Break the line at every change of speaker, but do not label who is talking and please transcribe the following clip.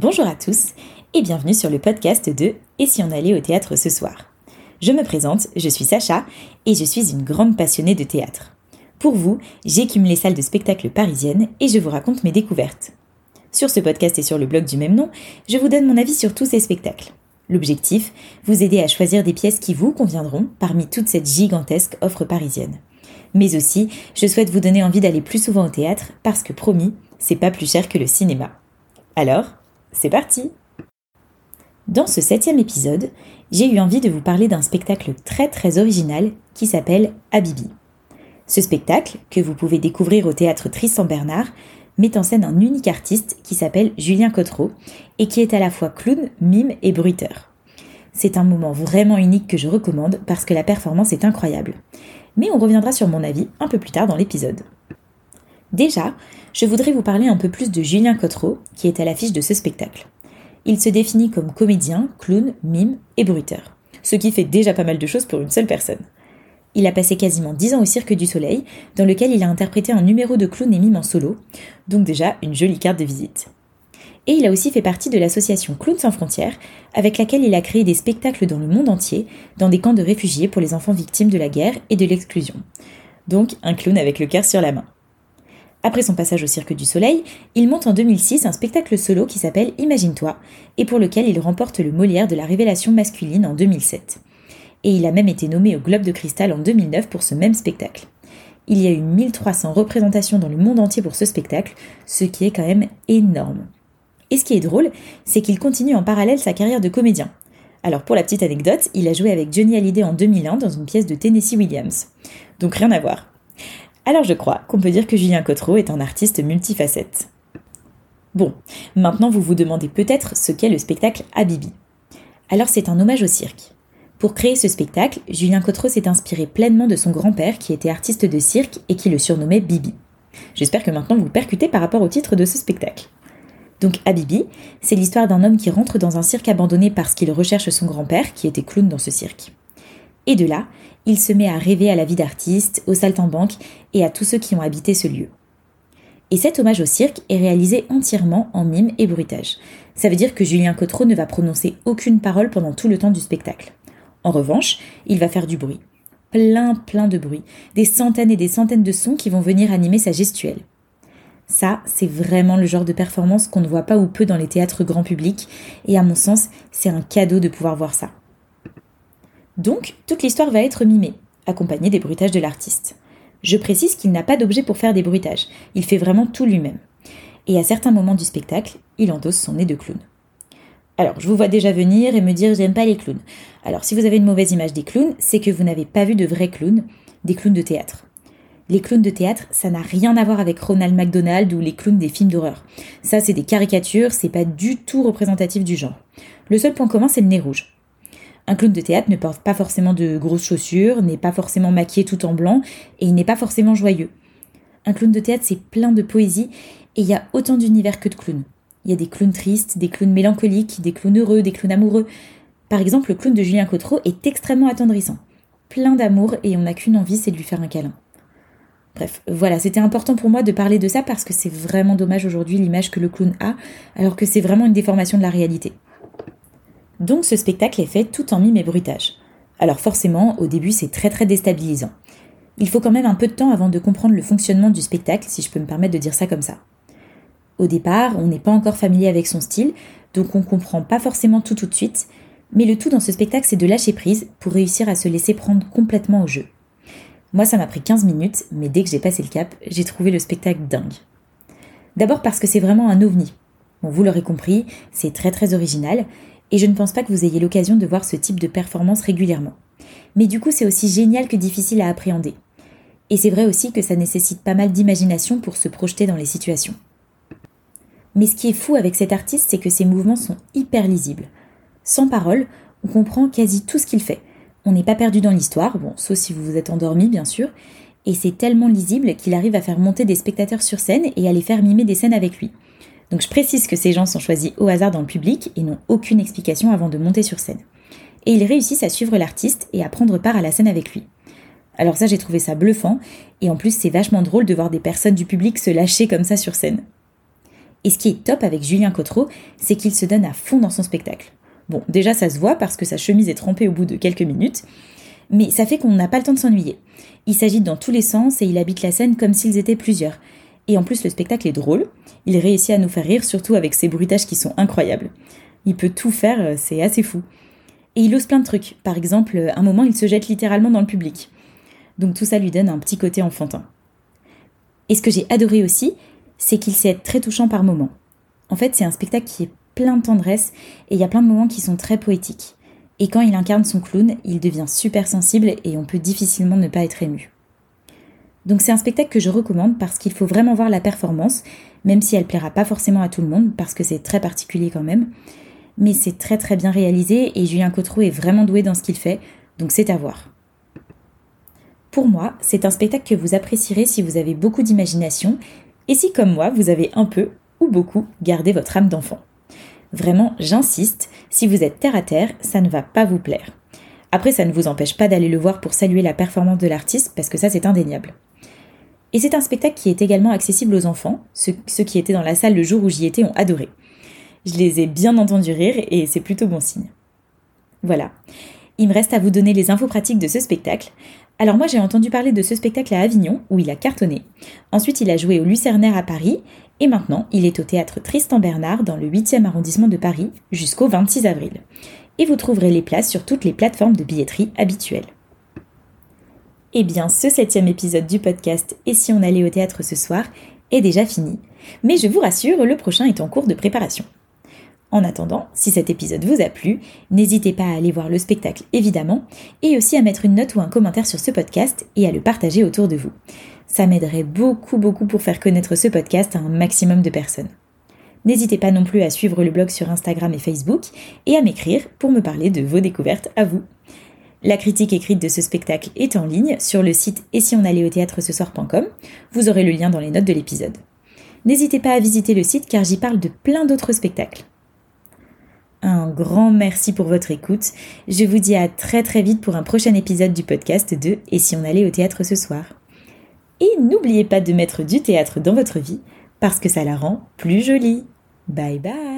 Bonjour à tous et bienvenue sur le podcast de Et si on allait au théâtre ce soir? Je me présente, je suis Sacha et je suis une grande passionnée de théâtre. Pour vous, j'écume les salles de spectacle parisiennes et je vous raconte mes découvertes. Sur ce podcast et sur le blog du même nom, je vous donne mon avis sur tous ces spectacles. L'objectif, vous aider à choisir des pièces qui vous conviendront parmi toute cette gigantesque offre parisienne. Mais aussi, je souhaite vous donner envie d'aller plus souvent au théâtre parce que promis, c'est pas plus cher que le cinéma. Alors, c'est parti Dans ce septième épisode, j'ai eu envie de vous parler d'un spectacle très très original qui s'appelle Habibi. Ce spectacle, que vous pouvez découvrir au théâtre Tristan Bernard, met en scène un unique artiste qui s'appelle Julien Cotreau et qui est à la fois clown, mime et bruiteur. C'est un moment vraiment unique que je recommande parce que la performance est incroyable. Mais on reviendra sur mon avis un peu plus tard dans l'épisode. Déjà, je voudrais vous parler un peu plus de Julien Cotreau, qui est à l'affiche de ce spectacle. Il se définit comme comédien, clown, mime et bruiteur, ce qui fait déjà pas mal de choses pour une seule personne. Il a passé quasiment 10 ans au Cirque du Soleil, dans lequel il a interprété un numéro de clown et mime en solo, donc déjà une jolie carte de visite. Et il a aussi fait partie de l'association Clowns sans frontières, avec laquelle il a créé des spectacles dans le monde entier, dans des camps de réfugiés pour les enfants victimes de la guerre et de l'exclusion. Donc un clown avec le cœur sur la main. Après son passage au Cirque du Soleil, il monte en 2006 un spectacle solo qui s'appelle Imagine-toi, et pour lequel il remporte le Molière de la révélation masculine en 2007. Et il a même été nommé au Globe de Cristal en 2009 pour ce même spectacle. Il y a eu 1300 représentations dans le monde entier pour ce spectacle, ce qui est quand même énorme. Et ce qui est drôle, c'est qu'il continue en parallèle sa carrière de comédien. Alors pour la petite anecdote, il a joué avec Johnny Hallyday en 2001 dans une pièce de Tennessee Williams. Donc rien à voir. Alors je crois qu'on peut dire que Julien Cotreau est un artiste multifacette. Bon, maintenant vous vous demandez peut-être ce qu'est le spectacle Habibi. Alors c'est un hommage au cirque. Pour créer ce spectacle, Julien Cotreau s'est inspiré pleinement de son grand-père qui était artiste de cirque et qui le surnommait Bibi. J'espère que maintenant vous percutez par rapport au titre de ce spectacle. Donc Habibi, c'est l'histoire d'un homme qui rentre dans un cirque abandonné parce qu'il recherche son grand-père qui était clown dans ce cirque. Et de là, il se met à rêver à la vie d'artiste, au saltimbanque et à tous ceux qui ont habité ce lieu. Et cet hommage au cirque est réalisé entièrement en mime et bruitage. Ça veut dire que Julien Cotreau ne va prononcer aucune parole pendant tout le temps du spectacle. En revanche, il va faire du bruit. Plein, plein de bruit. Des centaines et des centaines de sons qui vont venir animer sa gestuelle. Ça, c'est vraiment le genre de performance qu'on ne voit pas ou peu dans les théâtres grand public, et à mon sens, c'est un cadeau de pouvoir voir ça. Donc, toute l'histoire va être mimée, accompagnée des bruitages de l'artiste. Je précise qu'il n'a pas d'objet pour faire des bruitages, il fait vraiment tout lui-même. Et à certains moments du spectacle, il endosse son nez de clown. Alors, je vous vois déjà venir et me dire j'aime pas les clowns. Alors, si vous avez une mauvaise image des clowns, c'est que vous n'avez pas vu de vrais clowns, des clowns de théâtre. Les clowns de théâtre, ça n'a rien à voir avec Ronald McDonald ou les clowns des films d'horreur. Ça, c'est des caricatures, c'est pas du tout représentatif du genre. Le seul point commun, c'est le nez rouge. Un clown de théâtre ne porte pas forcément de grosses chaussures, n'est pas forcément maquillé tout en blanc, et il n'est pas forcément joyeux. Un clown de théâtre, c'est plein de poésie, et il y a autant d'univers que de clowns. Il y a des clowns tristes, des clowns mélancoliques, des clowns heureux, des clowns amoureux. Par exemple, le clown de Julien Cotreau est extrêmement attendrissant. Plein d'amour, et on n'a qu'une envie, c'est de lui faire un câlin. Bref, voilà, c'était important pour moi de parler de ça parce que c'est vraiment dommage aujourd'hui l'image que le clown a, alors que c'est vraiment une déformation de la réalité. Donc ce spectacle est fait tout en mime et bruitage. Alors forcément, au début, c'est très très déstabilisant. Il faut quand même un peu de temps avant de comprendre le fonctionnement du spectacle, si je peux me permettre de dire ça comme ça. Au départ, on n'est pas encore familier avec son style, donc on comprend pas forcément tout tout de suite, mais le tout dans ce spectacle, c'est de lâcher prise pour réussir à se laisser prendre complètement au jeu. Moi, ça m'a pris 15 minutes, mais dès que j'ai passé le cap, j'ai trouvé le spectacle dingue. D'abord parce que c'est vraiment un ovni. Bon, vous l'aurez compris, c'est très très original, et je ne pense pas que vous ayez l'occasion de voir ce type de performance régulièrement. Mais du coup, c'est aussi génial que difficile à appréhender. Et c'est vrai aussi que ça nécessite pas mal d'imagination pour se projeter dans les situations. Mais ce qui est fou avec cet artiste, c'est que ses mouvements sont hyper lisibles. Sans parole, on comprend quasi tout ce qu'il fait. On n'est pas perdu dans l'histoire, bon, sauf si vous vous êtes endormi, bien sûr, et c'est tellement lisible qu'il arrive à faire monter des spectateurs sur scène et à les faire mimer des scènes avec lui. Donc je précise que ces gens sont choisis au hasard dans le public et n'ont aucune explication avant de monter sur scène. Et ils réussissent à suivre l'artiste et à prendre part à la scène avec lui. Alors ça j'ai trouvé ça bluffant, et en plus c'est vachement drôle de voir des personnes du public se lâcher comme ça sur scène. Et ce qui est top avec Julien Cotreau, c'est qu'il se donne à fond dans son spectacle. Bon, déjà ça se voit parce que sa chemise est trempée au bout de quelques minutes, mais ça fait qu'on n'a pas le temps de s'ennuyer. Il s'agite dans tous les sens et il habite la scène comme s'ils étaient plusieurs. Et en plus le spectacle est drôle, il réussit à nous faire rire surtout avec ses bruitages qui sont incroyables. Il peut tout faire, euh, c'est assez fou. Et il ose plein de trucs. Par exemple, un moment, il se jette littéralement dans le public. Donc tout ça lui donne un petit côté enfantin. Et ce que j'ai adoré aussi, c'est qu'il sait être très touchant par moments. En fait, c'est un spectacle qui est plein de tendresse et il y a plein de moments qui sont très poétiques. Et quand il incarne son clown, il devient super sensible et on peut difficilement ne pas être ému. Donc c'est un spectacle que je recommande parce qu'il faut vraiment voir la performance, même si elle plaira pas forcément à tout le monde, parce que c'est très particulier quand même. Mais c'est très très bien réalisé et Julien Cotreau est vraiment doué dans ce qu'il fait, donc c'est à voir. Pour moi, c'est un spectacle que vous apprécierez si vous avez beaucoup d'imagination et si comme moi, vous avez un peu ou beaucoup gardé votre âme d'enfant. Vraiment, j'insiste, si vous êtes terre à terre, ça ne va pas vous plaire. Après, ça ne vous empêche pas d'aller le voir pour saluer la performance de l'artiste, parce que ça, c'est indéniable. Et c'est un spectacle qui est également accessible aux enfants. Ceux, qui étaient dans la salle le jour où j'y étais ont adoré. Je les ai bien entendus rire et c'est plutôt bon signe. Voilà. Il me reste à vous donner les infos pratiques de ce spectacle. Alors moi j'ai entendu parler de ce spectacle à Avignon où il a cartonné. Ensuite il a joué au Lucernaire à Paris et maintenant il est au théâtre Tristan Bernard dans le 8e arrondissement de Paris jusqu'au 26 avril. Et vous trouverez les places sur toutes les plateformes de billetterie habituelles. Eh bien, ce septième épisode du podcast Et si on allait au théâtre ce soir est déjà fini. Mais je vous rassure, le prochain est en cours de préparation. En attendant, si cet épisode vous a plu, n'hésitez pas à aller voir le spectacle évidemment, et aussi à mettre une note ou un commentaire sur ce podcast et à le partager autour de vous. Ça m'aiderait beaucoup beaucoup pour faire connaître ce podcast à un maximum de personnes. N'hésitez pas non plus à suivre le blog sur Instagram et Facebook et à m'écrire pour me parler de vos découvertes à vous. La critique écrite de ce spectacle est en ligne sur le site et si on allait au théâtre ce soir.com. Vous aurez le lien dans les notes de l'épisode. N'hésitez pas à visiter le site car j'y parle de plein d'autres spectacles. Un grand merci pour votre écoute. Je vous dis à très très vite pour un prochain épisode du podcast de Et si on allait au théâtre ce soir? Et n'oubliez pas de mettre du théâtre dans votre vie parce que ça la rend plus jolie. Bye bye